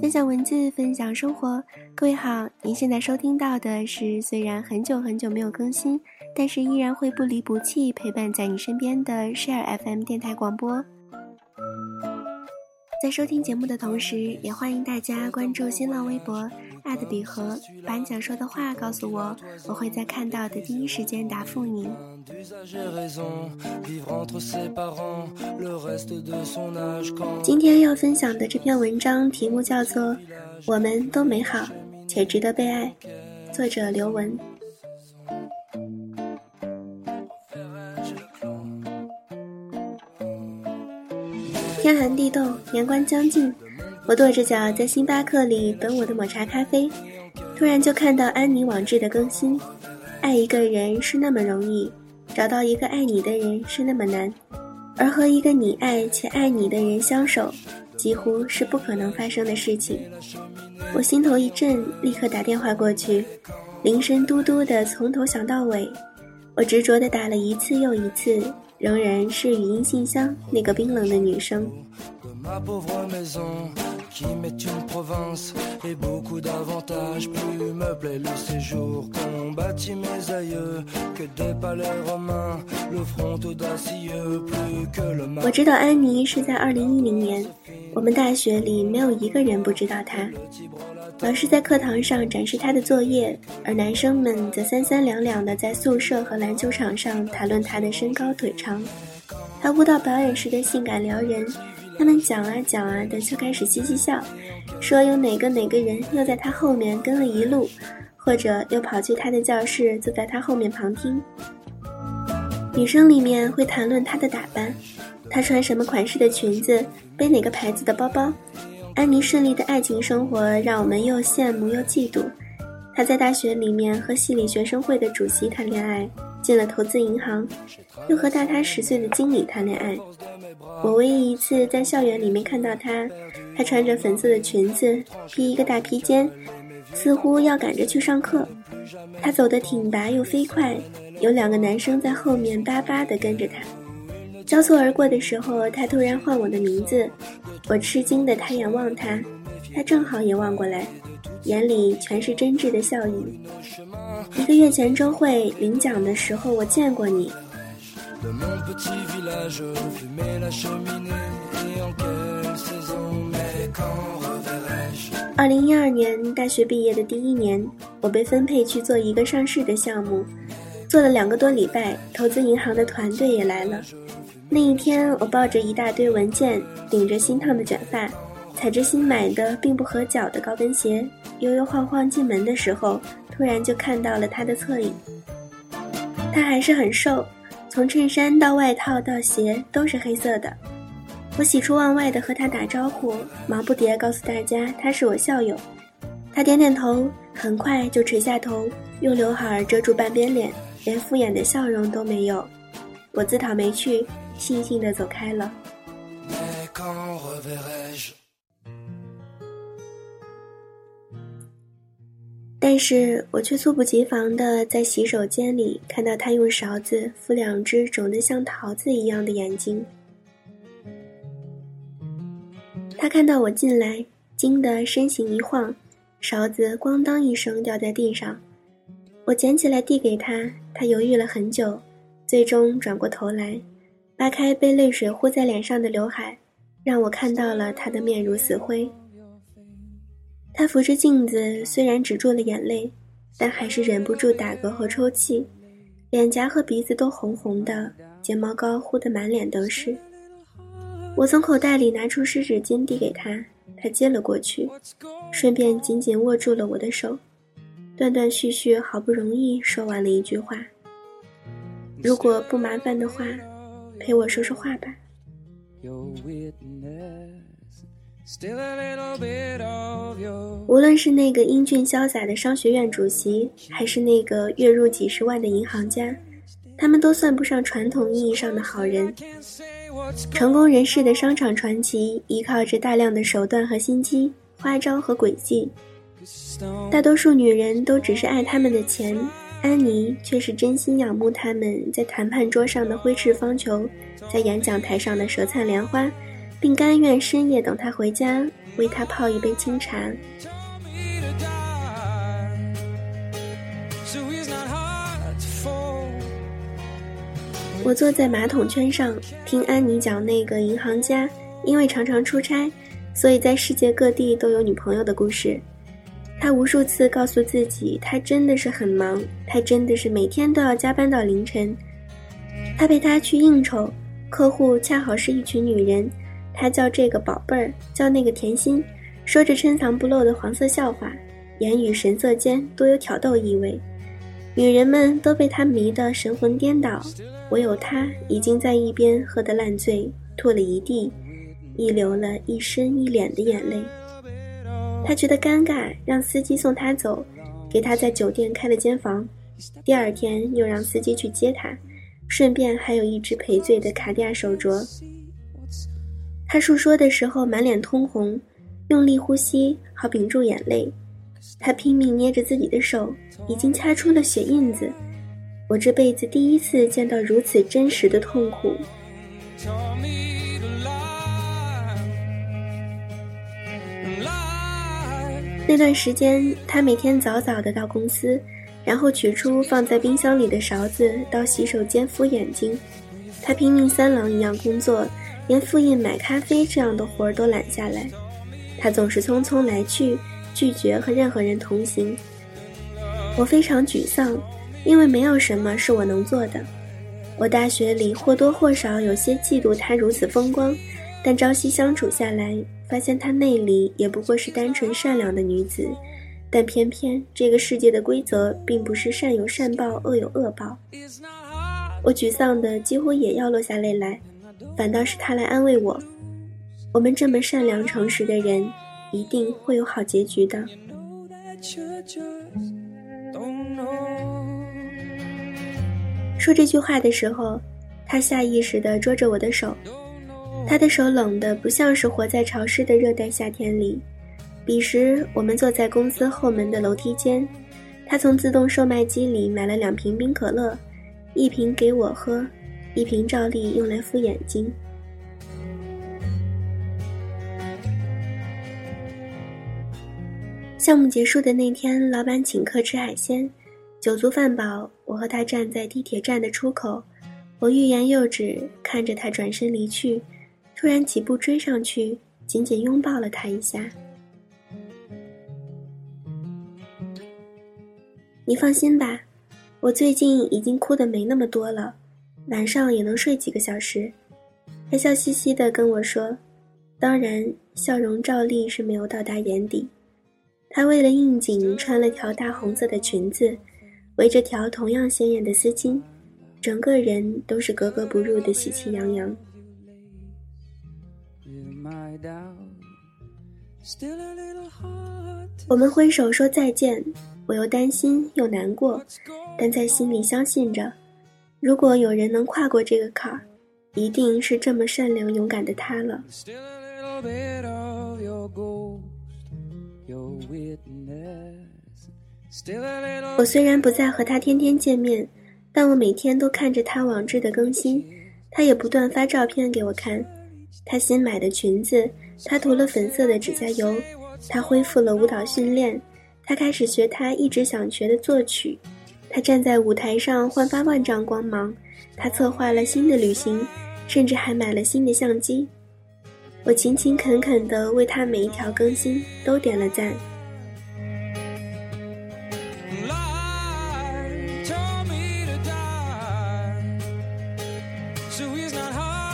分享文字，分享生活。各位好，您现在收听到的是虽然很久很久没有更新，但是依然会不离不弃陪伴在你身边的 Share FM 电台广播。在收听节目的同时，也欢迎大家关注新浪微博笔盒，把你想说的话告诉我，我会在看到的第一时间答复你。今天要分享的这篇文章题目叫做《我们都美好且值得被爱》，作者刘雯。天寒地冻，年关将近，我跺着脚在星巴克里等我的抹茶咖啡，突然就看到安妮网志的更新：爱一个人是那么容易。找到一个爱你的人是那么难，而和一个你爱且爱你的人相守，几乎是不可能发生的事情。我心头一震，立刻打电话过去，铃声嘟嘟的从头响到尾。我执着的打了一次又一次，仍然是语音信箱那个冰冷的女生。我知道安妮是在二零一零年，我们大学里没有一个人不知道她。老师在课堂上展示她的作业，而男生们则三三两两的在宿舍和篮球场上谈论她的身高腿长。她舞蹈表演时的性感撩人。他们讲啊讲啊的，就开始嘻嘻笑，说有哪个哪个人又在他后面跟了一路，或者又跑去他的教室坐在他后面旁听。女生里面会谈论她的打扮，她穿什么款式的裙子，背哪个牌子的包包。安妮顺利的爱情生活让我们又羡慕又嫉妒。她在大学里面和系里学生会的主席谈恋爱，进了投资银行，又和大她十岁的经理谈恋爱。我唯一一次在校园里面看到她，她穿着粉色的裙子，披一个大披肩，似乎要赶着去上课。她走得挺拔又飞快，有两个男生在后面巴巴地跟着她。交错而过的时候，她突然唤我的名字，我吃惊地抬眼望她，她正好也望过来，眼里全是真挚的笑意。一个月前周会领奖的时候，我见过你。二零一二年大学毕业的第一年，我被分配去做一个上市的项目，做了两个多礼拜，投资银行的团队也来了。那一天，我抱着一大堆文件，顶着新烫的卷发，踩着新买的并不合脚的高跟鞋，悠悠晃晃进门的时候，突然就看到了他的侧影。他还是很瘦。从衬衫到外套到鞋都是黑色的，我喜出望外的和他打招呼，忙不迭告诉大家他是我校友。他点点头，很快就垂下头，用刘海遮住半边脸，连敷衍的笑容都没有。我自讨没趣，悻悻地走开了。但是我却猝不及防地在洗手间里看到他用勺子敷两只肿得像桃子一样的眼睛。他看到我进来，惊得身形一晃，勺子咣当一声掉在地上。我捡起来递给他，他犹豫了很久，最终转过头来，扒开被泪水糊在脸上的刘海，让我看到了他的面如死灰。他扶着镜子，虽然止住了眼泪，但还是忍不住打嗝和抽泣，脸颊和鼻子都红红的，睫毛膏糊得满脸都是。我从口袋里拿出湿纸巾递给他，他接了过去，顺便紧紧握住了我的手，断断续续，好不容易说完了一句话：“如果不麻烦的话，陪我说说话吧。”无论是那个英俊潇洒的商学院主席，还是那个月入几十万的银行家，他们都算不上传统意义上的好人。成功人士的商场传奇，依靠着大量的手段和心机、花招和诡计。大多数女人都只是爱他们的钱，安妮却是真心仰慕他们在谈判桌上的挥斥方遒，在演讲台上的舌灿莲花。并甘愿深夜等他回家，为他泡一杯清茶。我坐在马桶圈上，听安妮讲那个银行家因为常常出差，所以在世界各地都有女朋友的故事。他无数次告诉自己，他真的是很忙，他真的是每天都要加班到凌晨。他陪他去应酬，客户恰好是一群女人，他叫这个宝贝儿，叫那个甜心，说着深藏不露的黄色笑话，言语神色间多有挑逗意味。女人们都被他迷得神魂颠倒，唯有他已经在一边喝得烂醉，吐了一地，溢流了一身一脸的眼泪。他觉得尴尬，让司机送他走，给他在酒店开了间房。第二天又让司机去接他，顺便还有一只赔罪的卡地亚手镯。他述说的时候满脸通红，用力呼吸好屏住眼泪。他拼命捏着自己的手，已经掐出了血印子。我这辈子第一次见到如此真实的痛苦。那段时间，他每天早早的到公司，然后取出放在冰箱里的勺子到洗手间敷眼睛。他拼命三郎一样工作，连复印买咖啡这样的活儿都揽下来。他总是匆匆来去，拒绝和任何人同行。我非常沮丧，因为没有什么是我能做的。我大学里或多或少有些嫉妒他如此风光，但朝夕相处下来。发现她内里也不过是单纯善良的女子，但偏偏这个世界的规则并不是善有善报，恶有恶报。我沮丧的几乎也要落下泪来，反倒是他来安慰我：“我们这么善良诚实的人，一定会有好结局的。”说这句话的时候，他下意识地捉着我的手。他的手冷得不像是活在潮湿的热带夏天里。彼时，我们坐在公司后门的楼梯间，他从自动售卖机里买了两瓶冰可乐，一瓶给我喝，一瓶照例用来敷眼睛。项目结束的那天，老板请客吃海鲜，酒足饭饱，我和他站在地铁站的出口，我欲言又止，看着他转身离去。突然几步追上去，紧紧拥抱了他一下。你放心吧，我最近已经哭的没那么多了，晚上也能睡几个小时。他笑嘻嘻的跟我说，当然笑容照例是没有到达眼底。他为了应景穿了条大红色的裙子，围着条同样鲜艳的丝巾，整个人都是格格不入的喜气洋洋。我们挥手说再见，我又担心又难过，但在心里相信着，如果有人能跨过这个坎儿，一定是这么善良勇敢的他了。我虽然不再和他天天见面，但我每天都看着他网志的更新，他也不断发照片给我看。他新买的裙子，他涂了粉色的指甲油，他恢复了舞蹈训练，他开始学他一直想学的作曲，他站在舞台上焕发万丈光芒，他策划了新的旅行，甚至还买了新的相机。我勤勤恳恳地为他每一条更新都点了赞。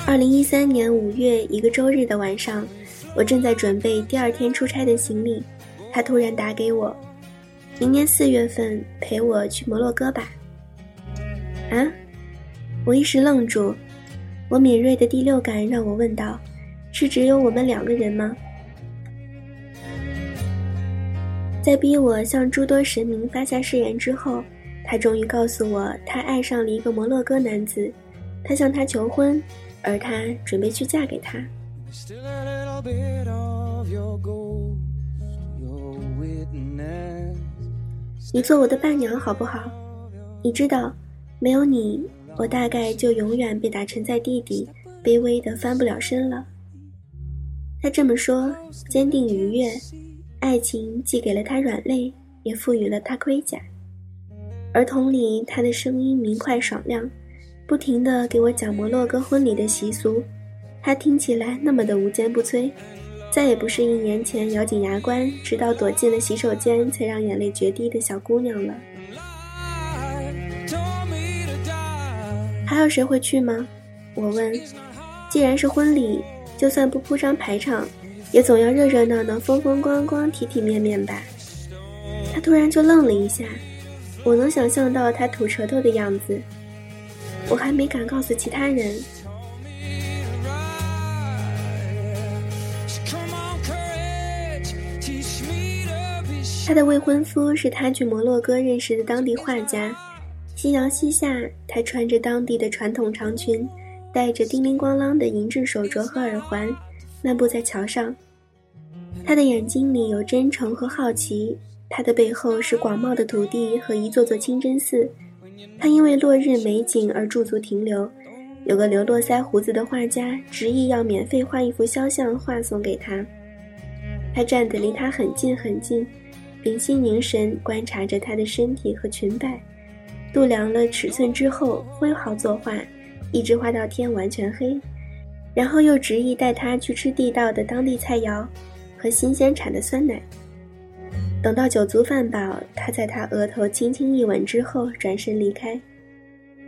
二零一三年五月一个周日的晚上，我正在准备第二天出差的行李，他突然打给我：“明年四月份陪我去摩洛哥吧。”啊！我一时愣住，我敏锐的第六感让我问道：“是只有我们两个人吗？”在逼我向诸多神明发下誓言之后，他终于告诉我，他爱上了一个摩洛哥男子，他向他求婚。而他准备去嫁给他。你做我的伴娘好不好？你知道，没有你，我大概就永远被打沉在地底，卑微的翻不了身了。他这么说，坚定愉悦。爱情既给了他软肋，也赋予了他盔甲。儿童里，他的声音明快爽亮，不停地给我讲摩洛哥婚礼的习俗。他听起来那么的无坚不摧，再也不是一年前咬紧牙关，直到躲进了洗手间才让眼泪决堤的小姑娘了。还有谁会去吗？我问。既然是婚礼，就算不铺张排场。也总要热热闹闹、风风光光、体体面面吧。他突然就愣了一下，我能想象到他吐舌头的样子。我还没敢告诉其他人。她的未婚夫是他去摩洛哥认识的当地画家。夕阳西下，她穿着当地的传统长裙，戴着叮铃咣啷的银质手镯和耳环，漫步在桥上。她的眼睛里有真诚和好奇，她的背后是广袤的土地和一座座清真寺。她因为落日美景而驻足停留。有个留络腮胡子的画家执意要免费画一幅肖像画送给他。他站得离他很近很近，屏息凝神观察着他的身体和裙摆，度量了尺寸之后挥毫作画，一直画到天完全黑，然后又执意带他去吃地道的当地菜肴。和新鲜产的酸奶。等到酒足饭饱，他在他额头轻轻一吻之后，转身离开。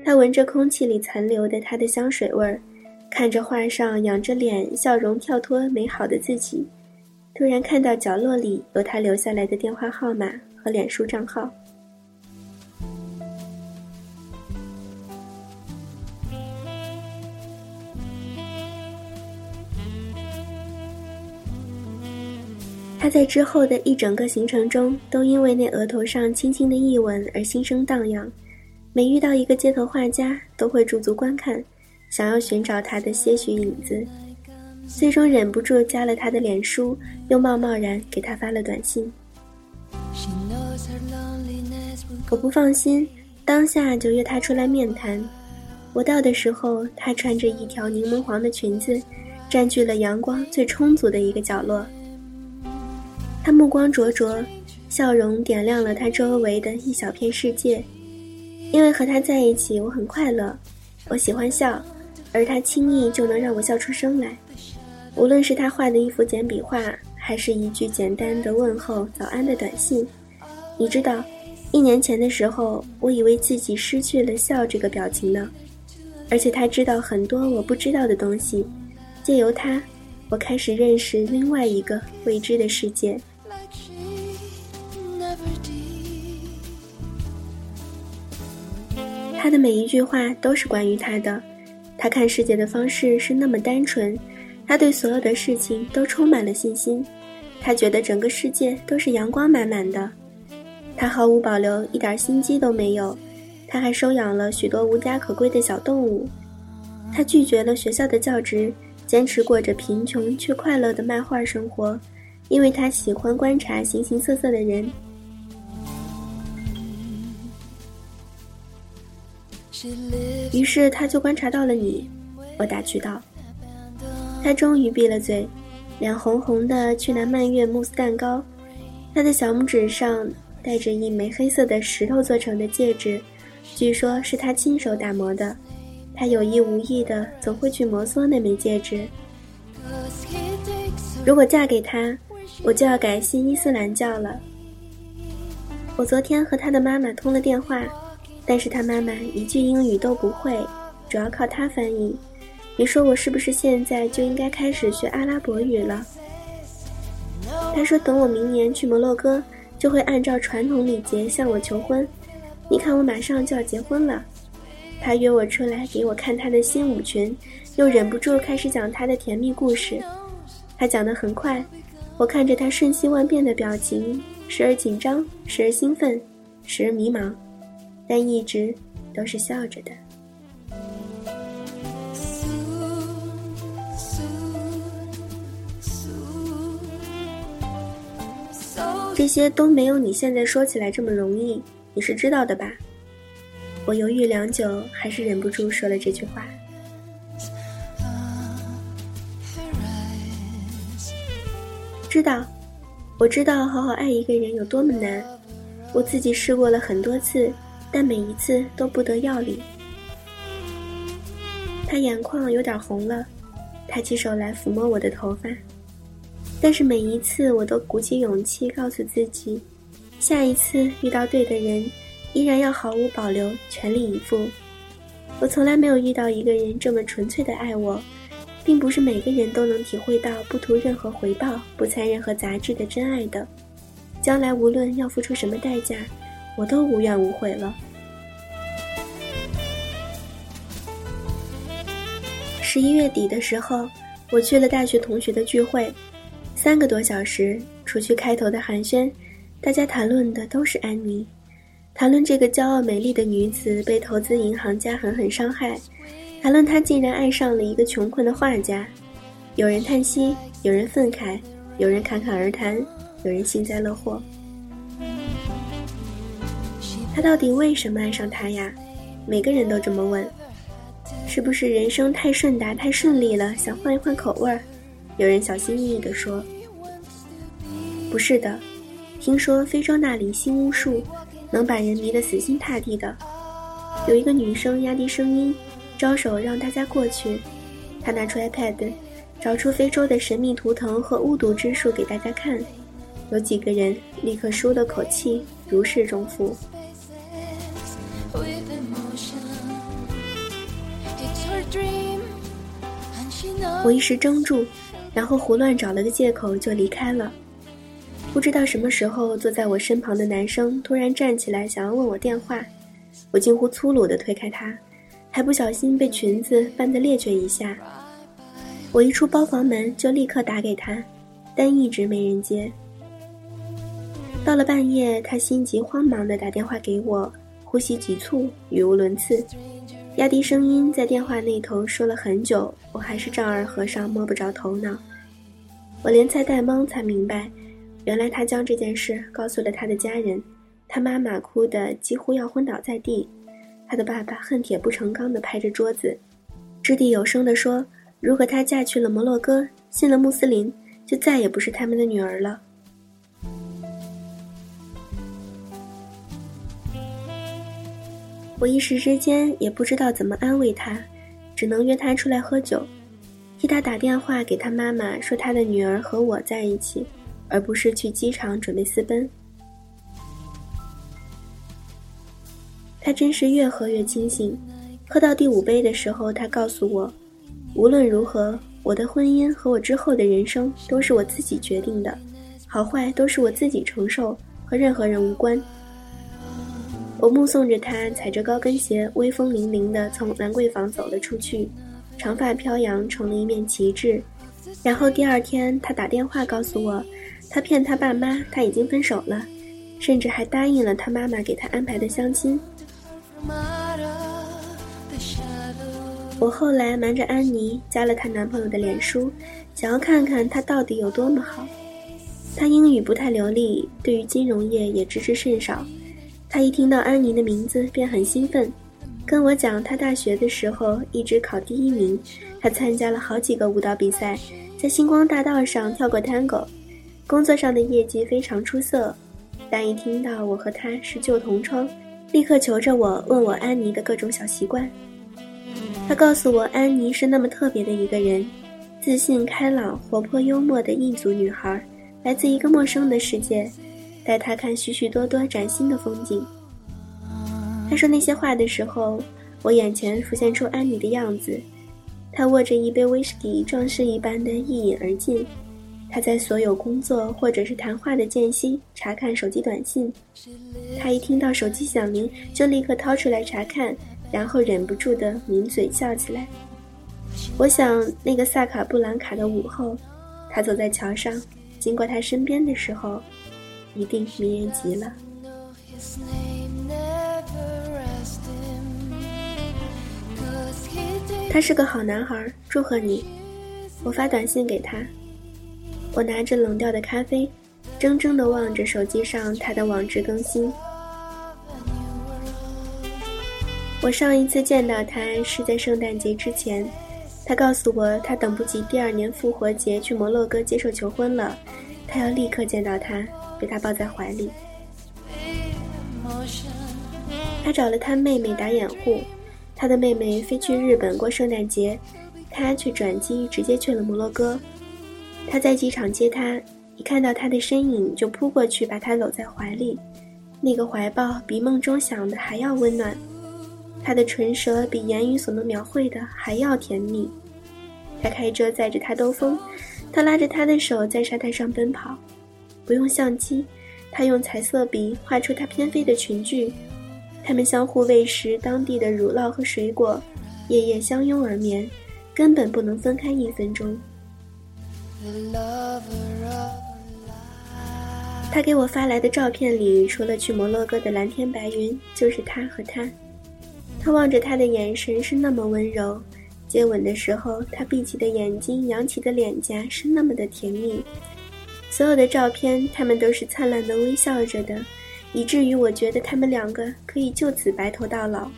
他闻着空气里残留的他的香水味儿，看着画上仰着脸、笑容跳脱、美好的自己，突然看到角落里有他留下来的电话号码和脸书账号。他在之后的一整个行程中，都因为那额头上轻轻的一吻而心生荡漾。每遇到一个街头画家，都会驻足观看，想要寻找他的些许影子。最终忍不住加了他的脸书，又贸贸然给他发了短信。我不放心，当下就约他出来面谈。我到的时候，他穿着一条柠檬黄的裙子，占据了阳光最充足的一个角落。他目光灼灼，笑容点亮了他周围的一小片世界。因为和他在一起，我很快乐。我喜欢笑，而他轻易就能让我笑出声来。无论是他画的一幅简笔画，还是一句简单的问候、早安的短信。你知道，一年前的时候，我以为自己失去了笑这个表情呢。而且他知道很多我不知道的东西，借由他，我开始认识另外一个未知的世界。他的每一句话都是关于他的，他看世界的方式是那么单纯，他对所有的事情都充满了信心，他觉得整个世界都是阳光满满的，他毫无保留，一点心机都没有，他还收养了许多无家可归的小动物，他拒绝了学校的教职，坚持过着贫穷却快乐的漫画生活，因为他喜欢观察形形色色的人。于是他就观察到了你，我打趣道。他终于闭了嘴，脸红红的，去拿蔓越慕斯蛋糕。他的小拇指上戴着一枚黑色的石头做成的戒指，据说是他亲手打磨的。他有意无意的总会去摩挲那枚戒指。如果嫁给他，我就要改信伊斯兰教了。我昨天和他的妈妈通了电话。但是他妈妈一句英语都不会，主要靠他翻译。你说我是不是现在就应该开始学阿拉伯语了？他说等我明年去摩洛哥，就会按照传统礼节向我求婚。你看我马上就要结婚了。他约我出来给我看他的新舞裙，又忍不住开始讲他的甜蜜故事。他讲得很快，我看着他瞬息万变的表情，时而紧张，时而兴奋，时而迷茫。但一直都是笑着的。这些都没有你现在说起来这么容易，你是知道的吧？我犹豫良久，还是忍不住说了这句话。知道，我知道好好爱一个人有多么难。我自己试过了很多次，但每一次都不得要领。他眼眶有点红了，抬起手来抚摸我的头发，但是每一次我都鼓起勇气告诉自己，下一次遇到对的人，依然要毫无保留，全力以赴。我从来没有遇到一个人这么纯粹的爱我，并不是每个人都能体会到不图任何回报、不掺任何杂质的真爱的。将来无论要付出什么代价，我都无怨无悔了。十一月底的时候，我去了大学同学的聚会，三个多小时，除去开头的寒暄，大家谈论的都是安妮，谈论这个骄傲美丽的女子被投资银行家狠狠伤害，谈论她竟然爱上了一个穷困的画家，有人叹息，有人愤慨，有人侃侃而谈，有人幸灾乐祸。他到底为什么爱上她呀？每个人都这么问。是不是人生太顺达、太顺利了，想换一换口味儿？有人小心翼翼地说：“不是的，听说非洲那里新巫术能把人迷得死心塌地的。有一个女生压低声音，招手让大家过去。她拿出 iPad，找出非洲的神秘图腾和巫毒之术给大家看。有几个人立刻舒了口气，如释重负。”我一时怔住，然后胡乱找了个借口就离开了。不知道什么时候，坐在我身旁的男生突然站起来，想要问我电话，我近乎粗鲁地推开他，还不小心被裙子绊得趔趄一下。我一出包房门就立刻打给他，但一直没人接。到了半夜，他心急慌忙地打电话给我，呼吸急促，语无伦次。压低声音在电话那头说了很久，我还是丈二和尚摸不着头脑。我连猜带蒙，才明白，原来他将这件事告诉了他的家人。他妈妈哭得几乎要昏倒在地，他的爸爸恨铁不成钢地拍着桌子，掷地有声地说：“如果她嫁去了摩洛哥，信了穆斯林，就再也不是他们的女儿了。”我一时之间也不知道怎么安慰他，只能约他出来喝酒，替他打电话给他妈妈说他的女儿和我在一起，而不是去机场准备私奔。他真是越喝越清醒，喝到第五杯的时候，他告诉我，无论如何，我的婚姻和我之后的人生都是我自己决定的，好坏都是我自己承受，和任何人无关。我目送着他踩着高跟鞋，威风凛凛地从兰桂坊走了出去，长发飘扬成了一面旗帜。然后第二天，他打电话告诉我，他骗他爸妈，他已经分手了，甚至还答应了他妈妈给他安排的相亲。我后来瞒着安妮加了她男朋友的脸书，想要看看他到底有多么好。他英语不太流利，对于金融业也知之甚少。他一听到安妮的名字便很兴奋，跟我讲他大学的时候一直考第一名，他参加了好几个舞蹈比赛，在星光大道上跳过 tango，工作上的业绩非常出色。但一听到我和他是旧同窗，立刻求着我问我安妮的各种小习惯。他告诉我安妮是那么特别的一个人，自信开朗、活泼幽默的印族女孩，来自一个陌生的世界。带他看许许多多崭新的风景。他说那些话的时候，我眼前浮现出安妮的样子。她握着一杯威士忌，壮士一般的一饮而尽。他在所有工作或者是谈话的间隙查看手机短信。他一听到手机响铃，就立刻掏出来查看，然后忍不住的抿嘴笑起来。我想那个萨卡布兰卡的午后，他走在桥上，经过他身边的时候。一定迷人极了。他是个好男孩，祝贺你！我发短信给他。我拿着冷掉的咖啡，怔怔地望着手机上他的网志更新。我上一次见到他是在圣诞节之前，他告诉我他等不及第二年复活节去摩洛哥接受求婚了。他要立刻见到他，被他抱在怀里。他找了他妹妹打掩护，他的妹妹飞去日本过圣诞节，他却转机直接去了摩洛哥。他在机场接他，一看到他的身影就扑过去把他搂在怀里，那个怀抱比梦中想的还要温暖，他的唇舌比言语所能描绘的还要甜蜜。他开车载着他兜风，他拉着他的手在沙滩上奔跑，不用相机，他用彩色笔画出他翩飞的裙裾。他们相互喂食当地的乳酪和水果，夜夜相拥而眠，根本不能分开一分钟。他给我发来的照片里，除了去摩洛哥的蓝天白云，就是他和他。他望着他的眼神是那么温柔。接吻的时候，他闭起的眼睛、扬起的脸颊是那么的甜蜜。所有的照片，他们都是灿烂的微笑着的，以至于我觉得他们两个可以就此白头到老。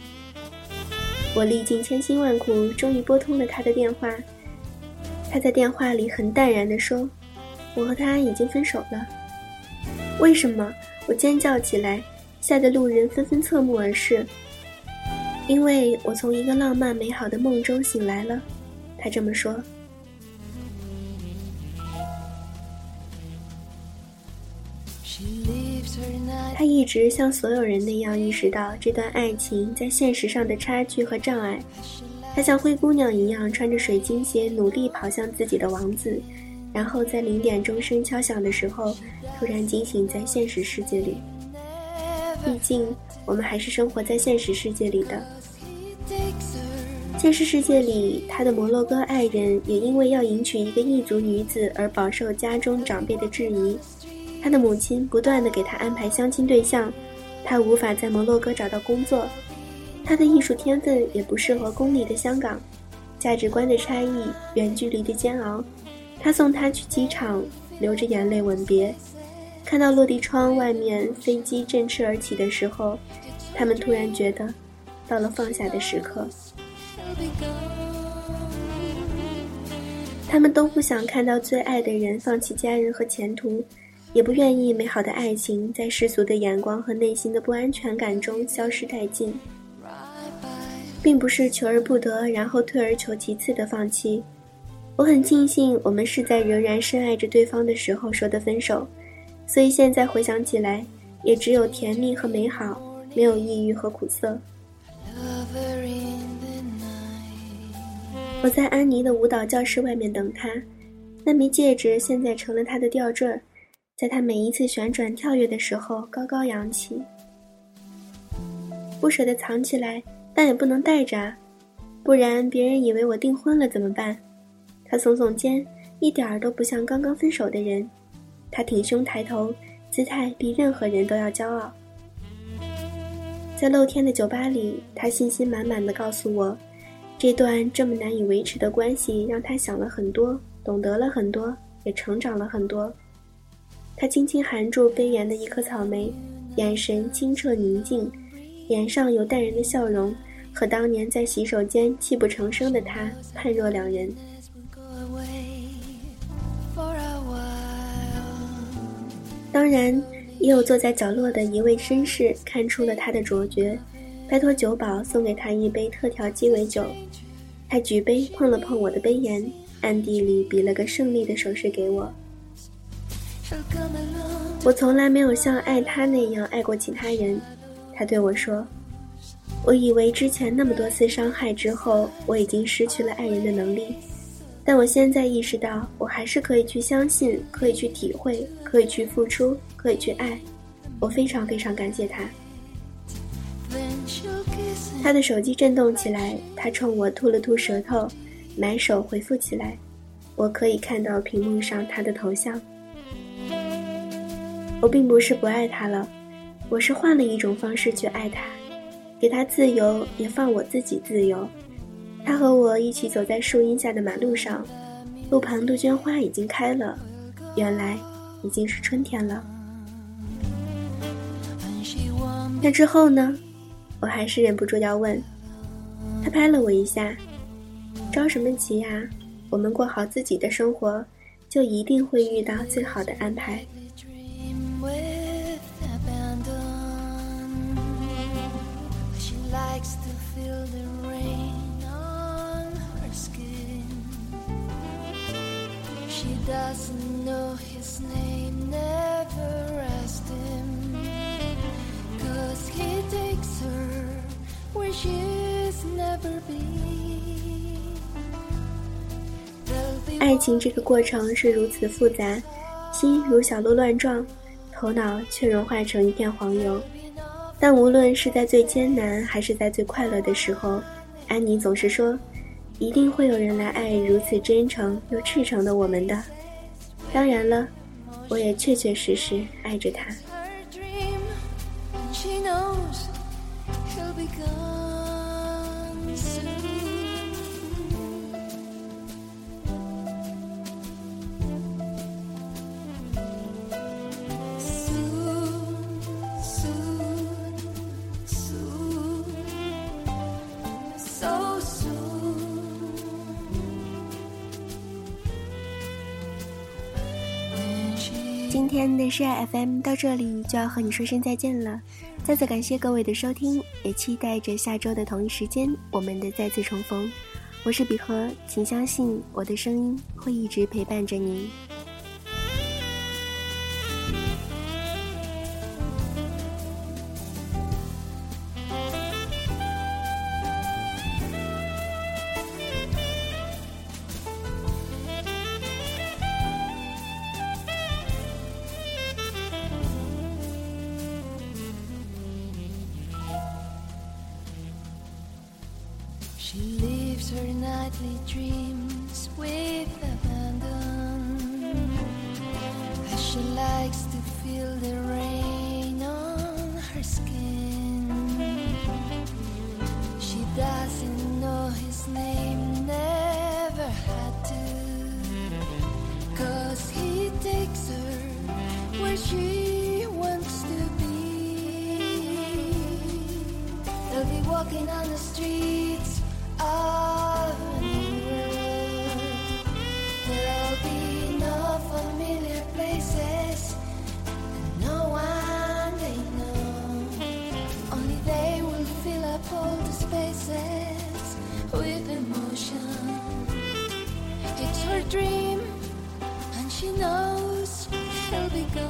我历尽千辛万苦，终于拨通了他的电话。他在电话里很淡然地说：“我和他已经分手了。”为什么？我尖叫起来，吓得路人纷纷侧目而视。因为我从一个浪漫美好的梦中醒来了，他这么说。他一直像所有人那样意识到这段爱情在现实上的差距和障碍。他像灰姑娘一样穿着水晶鞋，努力跑向自己的王子，然后在零点钟声敲响的时候，突然惊醒在现实世界里。毕竟，我们还是生活在现实世界里的。现实世界里，他的摩洛哥爱人也因为要迎娶一个异族女子而饱受家中长辈的质疑。他的母亲不断的给他安排相亲对象，他无法在摩洛哥找到工作。他的艺术天分也不适合功利的香港。价值观的差异，远距离的煎熬。他送她去机场，流着眼泪吻别。看到落地窗外面飞机振翅而起的时候，他们突然觉得，到了放下的时刻。他们都不想看到最爱的人放弃家人和前途，也不愿意美好的爱情在世俗的眼光和内心的不安全感中消失殆尽。并不是求而不得，然后退而求其次的放弃。我很庆幸我们是在仍然深爱着对方的时候说的分手，所以现在回想起来，也只有甜蜜和美好，没有抑郁和苦涩。我在安妮的舞蹈教室外面等她，那枚戒指现在成了她的吊坠儿，在他每一次旋转跳跃的时候高高扬起。不舍得藏起来，但也不能带着，不然别人以为我订婚了怎么办？他耸耸肩，一点儿都不像刚刚分手的人。他挺胸抬头，姿态比任何人都要骄傲。在露天的酒吧里，他信心满满的告诉我。这段这么难以维持的关系，让他想了很多，懂得了很多，也成长了很多。他轻轻含住杯沿的一颗草莓，眼神清澈宁静，脸上有淡然的笑容，和当年在洗手间泣不成声的他判若两人。当然，也有坐在角落的一位绅士看出了他的卓绝。拜托酒保送给他一杯特调鸡尾酒，他举杯碰了碰我的杯沿，暗地里比了个胜利的手势给我。我从来没有像爱他那样爱过其他人，他对我说。我以为之前那么多次伤害之后，我已经失去了爱人的能力，但我现在意识到，我还是可以去相信，可以去体会，可以去付出，可以去爱。我非常非常感谢他。他的手机震动起来，他冲我吐了吐舌头，埋手回复起来。我可以看到屏幕上他的头像。我并不是不爱他了，我是换了一种方式去爱他，给他自由，也放我自己自由。他和我一起走在树荫下的马路上，路旁杜鹃花已经开了，原来已经是春天了。那之后呢？我还是忍不住要问，他拍了我一下，着什么急呀？我们过好自己的生活，就一定会遇到最好的安排。Doesn't know his name never rest in me cause he takes her where she's never been. 爱情这个过程是如此复杂心如小鹿乱撞头脑却融化成一片黄油。但无论是在最艰难还是在最快乐的时候安妮总是说一定会有人来爱如此真诚又赤诚的我们的。当然了，我也确确实实爱着他。今天的是 FM 到这里就要和你说声再见了，再次感谢各位的收听，也期待着下周的同一时间我们的再次重逢。我是比和，请相信我的声音会一直陪伴着你。Nightly dreams with abandon dream, and she knows he'll be gone